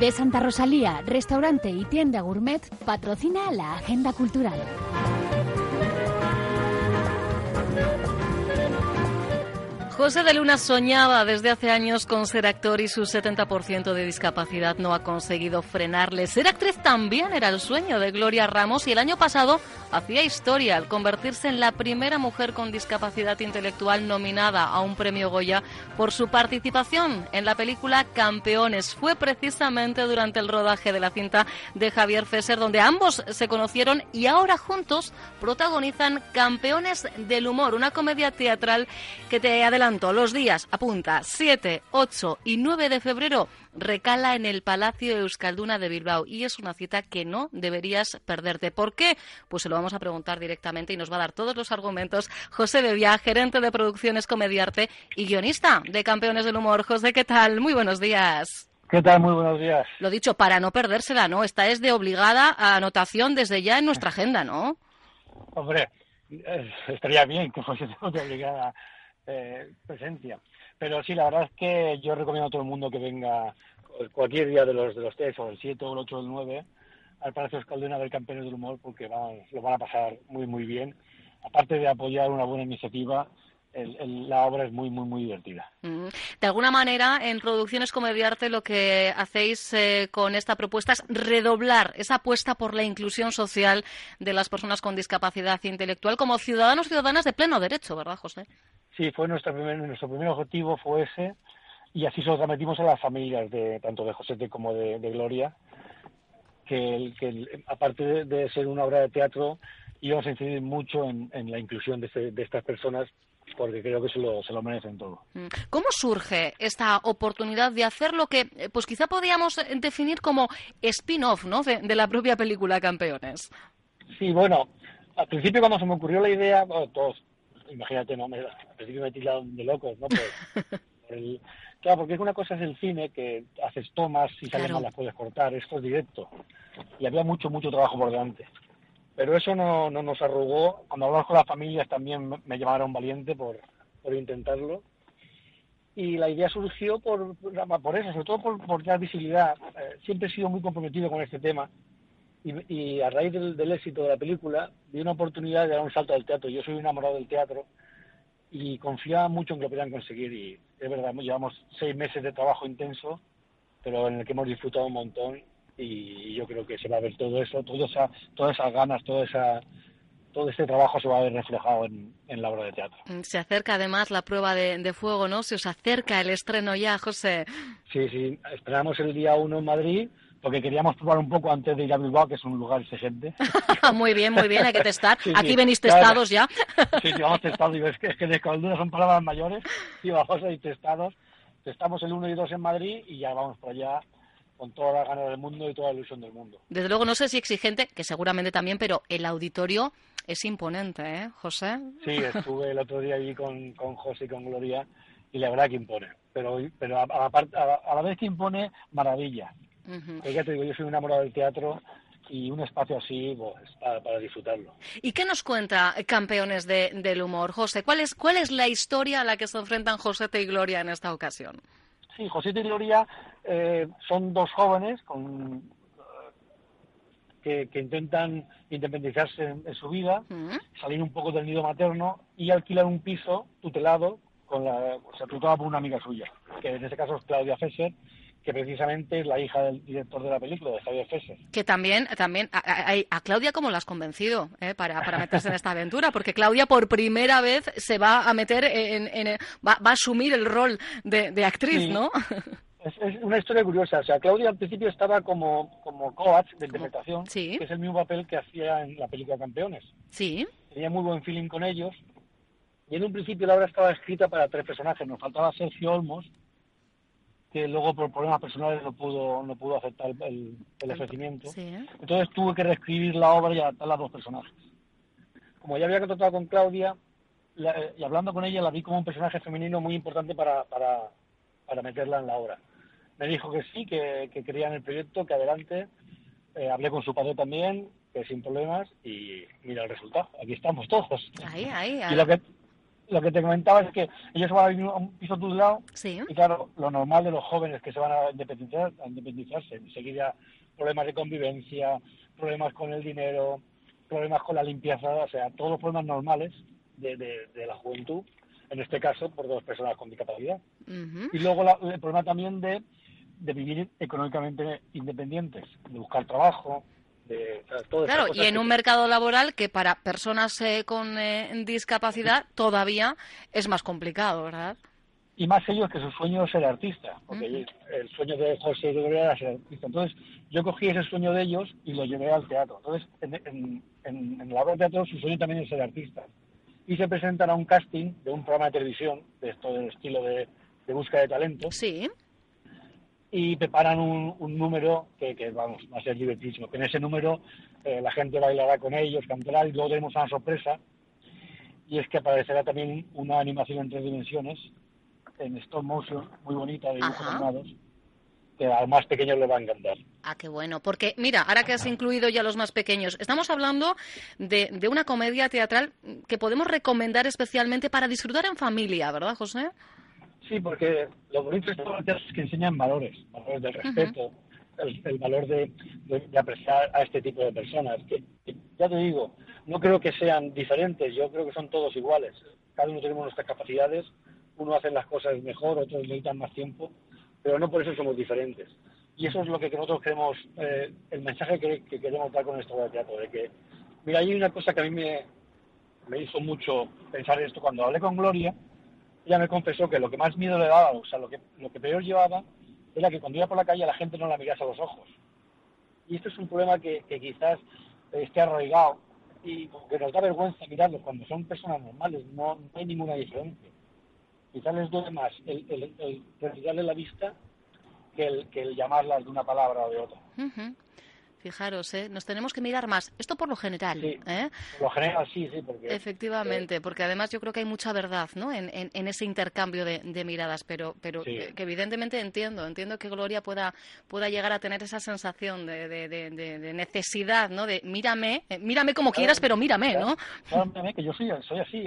De Santa Rosalía, restaurante y tienda gourmet patrocina la agenda cultural. José de Luna soñaba desde hace años con ser actor y su 70% de discapacidad no ha conseguido frenarle. Ser actriz también era el sueño de Gloria Ramos y el año pasado hacía historia al convertirse en la primera mujer con discapacidad intelectual nominada a un premio Goya por su participación en la película Campeones. Fue precisamente durante el rodaje de la cinta de Javier Fesser donde ambos se conocieron y ahora juntos protagonizan Campeones del Humor, una comedia teatral que te adelanta los días, apunta, 7, 8 y 9 de febrero recala en el Palacio Euskalduna de Bilbao y es una cita que no deberías perderte. ¿Por qué? Pues se lo vamos a preguntar directamente y nos va a dar todos los argumentos José Bevia, gerente de producciones Comediarte y guionista de Campeones del Humor. José, ¿qué tal? Muy buenos días. ¿Qué tal? Muy buenos días. Lo dicho, para no perdérsela, ¿no? Esta es de obligada anotación desde ya en nuestra agenda, ¿no? Hombre, estaría bien que fuese de obligada eh, presencia. Pero sí, la verdad es que yo recomiendo a todo el mundo que venga cualquier día de los de los tres, o el 7, o el 8, o el 9, al Palacio Escalduna del Campeones del Humor, porque van, lo van a pasar muy, muy bien. Aparte de apoyar una buena iniciativa, la obra es muy, muy, muy divertida. Mm. De alguna manera, en Producciones Comediarte lo que hacéis eh, con esta propuesta es redoblar esa apuesta por la inclusión social de las personas con discapacidad intelectual como ciudadanos y ciudadanas de pleno derecho, ¿verdad, José? Sí, fue nuestro primer, nuestro primer objetivo fue ese y así se lo transmitimos a las familias de tanto de José como de, Gloria que, que aparte de, ser una obra de teatro íbamos a incidir mucho en, la inclusión de, de, estas personas porque creo que se lo, se lo merecen todo. Mm. ¿Cómo surge esta oportunidad de hacer lo que eh, pues quizá podríamos definir como spin-off ¿no? de, la propia película Campeones? Sí, bueno, al principio cuando se me ocurrió la idea, todos imagínate, no, me, al principio me de locos, ¿no? claro, porque una cosa es el cine, que haces tomas, y salen mal las puedes cortar, esto es directo. Y había mucho, mucho trabajo por delante. Pero eso no, no nos arrugó. Cuando hablamos con las familias también me llamaron valiente por, por intentarlo. Y la idea surgió por, por eso, sobre todo por, por dar visibilidad. Eh, siempre he sido muy comprometido con este tema y, a raíz del, éxito de la película vi una oportunidad de dar un salto al teatro. Yo soy enamorado del teatro y confiaba mucho en que lo podían conseguir y es verdad, llevamos seis meses de trabajo intenso, pero en el que hemos disfrutado un montón y yo creo que se va a ver todo eso, todo esa, todas esas ganas, toda esa todo este trabajo se va a ver reflejado en, la obra de teatro. Se acerca además la prueba de, de, fuego, ¿no? Se os acerca el estreno ya, José. Sí, sí, esperamos el día 1 en Madrid, porque queríamos probar un poco antes de ir a Bilbao, que es un lugar exigente. muy bien, muy bien, hay que testar. Aquí venís testados ya. sí, sí, vamos testados. es que, es que de son palabras mayores. Sí, vamos a ir testados. Testamos el 1 y 2 en Madrid y ya vamos por allá con toda la ganas del mundo y toda la ilusión del mundo. Desde luego, no sé si exigente, que seguramente también, pero el auditorio es imponente, ¿eh, José? Sí, estuve el otro día allí con, con José y con Gloria y la verdad que impone. Pero, pero a, a la vez que impone, maravilla ya te digo, yo soy enamorado del teatro y un espacio así pues, para, disfrutarlo. ¿Y qué nos cuenta Campeones del Humor, José? ¿Cuál es, ¿Cuál es la historia a la que se enfrentan José y Gloria en esta ocasión? Sí, José y Gloria eh, son dos jóvenes con, eh, que, intentan independizarse en, su vida, salir un poco del nido materno y alquilar un piso tutelado, con la, o sea, tutelado por una amiga suya, que en este caso es Claudia Fesser, que precisamente es la hija del director de la película, de Javier Fesser. Que también, también a, Claudia, ¿cómo la has convencido eh, para, para, meterse en esta aventura? Porque Claudia por primera vez se va a meter en, en va, va, a asumir el rol de, de actriz, ¿no? Es, una historia curiosa. O sea, Claudia al principio estaba como, como coach de interpretación, que es el mismo papel que hacía en la película Campeones. Sí. Tenía muy buen feeling con ellos. Y en un principio la obra estaba escrita para tres personajes. Nos faltaba Sergio Olmos, que luego por problemas personales no pudo no pudo aceptar el, el ofrecimiento. Entonces tuve que reescribir la obra y adaptarla a dos personajes. Como ya había contratado con Claudia, y hablando con ella la vi como un personaje femenino muy importante para, para, para meterla en la obra me dijo que sí, que, que en el proyecto, que adelante. Eh, hablé con su padre también, que sin problemas, y mira el resultado. Aquí estamos todos. Ahí, ahí, Y lo que, lo que te comentaba es que ellos van a vivir a un piso tutelado, sí. y claro, lo normal de los jóvenes que se van a independizar, a independizarse, enseguida problemas de convivencia, problemas con el dinero, problemas con la limpieza, o sea, todos los problemas normales de, de la juventud, en este caso por dos personas con discapacidad. Y luego el problema también de de vivir económicamente independientes, de buscar trabajo, de Claro, y en un mercado laboral que para personas eh, con eh, discapacidad todavía es más complicado, ¿verdad? Y más ellos que su sueño es ser artista, porque el sueño de José era ser artista. Entonces, yo cogí ese sueño de ellos y lo llevé al teatro. Entonces, en, en, la obra de teatro su sueño también es ser artista. Y se presentan a un casting de un programa de televisión, de esto del estilo de, de búsqueda de talento. Sí y preparan un, número que, que, vamos, va a ser divertísimo. Que en ese número eh, la gente bailará con ellos, cantará y luego tenemos una sorpresa y es que aparecerá también una animación en tres dimensiones en stop motion muy bonita de dibujos animados que a los más pequeños le va a encantar. Ah, qué bueno. Porque, mira, ahora que has incluido ya los más pequeños, estamos hablando de, de una comedia teatral que podemos recomendar especialmente para disfrutar en familia, ¿verdad, José? Sí, porque lo bonito de estos es que enseñan valores, valores del respeto, el, valor de, apreciar a este tipo de personas. Que, ya te digo, no creo que sean diferentes, yo creo que son todos iguales. Cada uno tenemos nuestras capacidades, uno hace las cosas mejor, otros necesitan más tiempo, pero no por eso somos diferentes. Y eso es lo que nosotros queremos, eh, el mensaje que, queremos dar con esto de teatro, de que, mira, hay una cosa que a mí me, me hizo mucho pensar esto cuando hablé con Gloria, ella me confesó que lo que más miedo le daba, o sea, lo que, lo que peor llevaba, era que cuando iba por la calle la gente no la mirase a los ojos. Y esto es un problema que, quizás esté arraigado y que nos da vergüenza mirarlos cuando son personas normales, no, hay ninguna diferencia. Quizás les duele más el, el, la vista que el, que el llamarlas de una palabra o de otra. Fijaros, ¿eh? nos tenemos que mirar más. Esto por lo general. ¿eh? Por lo general, sí, sí. Porque, Efectivamente, eh, porque además yo creo que hay mucha verdad ¿no? en, en, ese intercambio de, miradas, pero, pero que, evidentemente entiendo, entiendo que Gloria pueda, pueda llegar a tener esa sensación de, de, necesidad, ¿no? de mírame, eh, mírame como quieras, pero mírame, ¿no? mírame, que yo soy, soy así.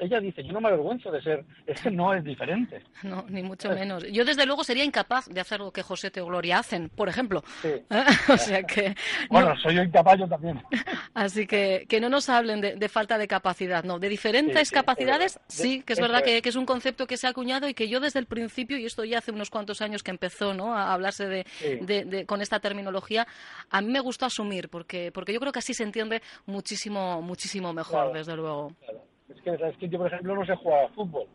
Ella dice, yo no me avergüenzo de ser, es que no es diferente. No, ni mucho menos. Yo desde luego sería incapaz de hacer lo que José o Gloria hacen, por ejemplo. o sea que Bueno, soy yo incapaz yo también. Así que que no nos hablen de, falta de capacidad, no, de diferentes capacidades, sí, que es verdad que, es un concepto que se ha acuñado y que yo desde el principio, y esto ya hace unos cuantos años que empezó ¿no? a hablarse de, con esta terminología, a mí me gustó asumir, porque, porque yo creo que así se entiende muchísimo, muchísimo mejor, desde luego. Es que, ¿sabes que yo, por ejemplo, no sé jugar a fútbol.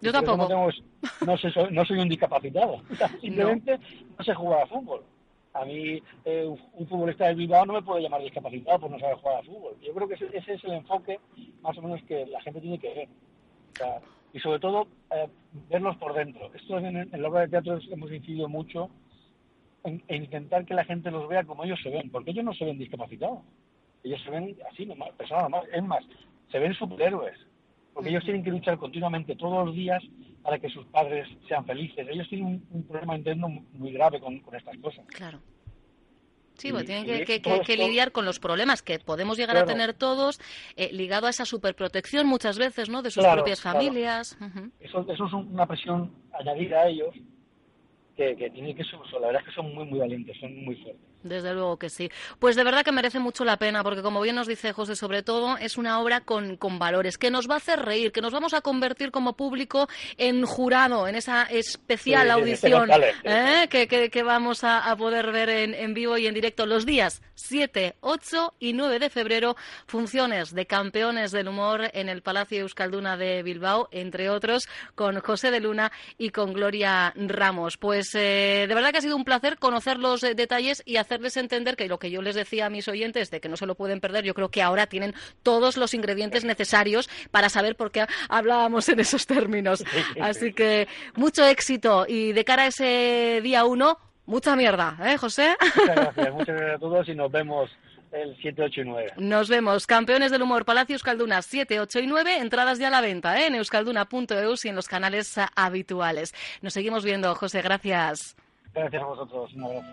Yo tampoco. No, soy, no soy un discapacitado. Simplemente no sé jugar a fútbol a mí eh, un futbolista de Bilbao no me puede llamar discapacitado por no saber jugar a fútbol. Yo creo que ese, es el enfoque más o menos que la gente tiene que ver. y sobre todo, eh, verlos por dentro. Esto en, en, la obra de teatro hemos incidido mucho en, intentar que la gente los vea como ellos se ven, porque ellos no se ven discapacitados. Ellos se ven así, normal, personas normales. Es más, se ven superhéroes, porque ellos tienen que luchar continuamente todos los días para que sus padres sean felices. Ellos tienen un, problema interno muy grave con, estas cosas. Claro. Sí, pues tienen que, lidiar con los problemas que podemos llegar a tener todos, eh, ligado a esa superprotección muchas veces, ¿no? De sus propias familias. eso, eso, es una presión añadida a ellos que, tienen que la verdad es que son muy, muy valientes, son muy fuertes. Desde luego que sí. Pues de verdad que merece mucho la pena, porque como bien nos dice José, sobre todo es una obra con, con valores, que nos va a hacer reír, que nos vamos a convertir como público en jurado, en esa especial audición ¿eh? que, que, vamos a, poder ver en, en, vivo y en directo los días 7, 8 y 9 de febrero, funciones de campeones del humor en el Palacio Euskalduna de Bilbao, entre otros, con José de Luna y con Gloria Ramos. Pues eh, de verdad que ha sido un placer conocer los eh, detalles y hacerles entender que lo que yo les decía a mis oyentes de que no se lo pueden perder, yo creo que ahora tienen todos los ingredientes necesarios para saber por qué hablábamos en esos términos. Así que mucho éxito y de cara a ese día uno, mucha mierda, ¿eh, José? Muchas gracias, muchas gracias a todos y nos vemos el 7, 8 y 9. Nos vemos. Campeones del Humor, Palacio Euskalduna 7, 8 y 9. Entradas ya a la venta ¿eh? en euskalduna.eus y en los canales habituales. Nos seguimos viendo, José. Gracias. Gracias a vosotros. Un abrazo.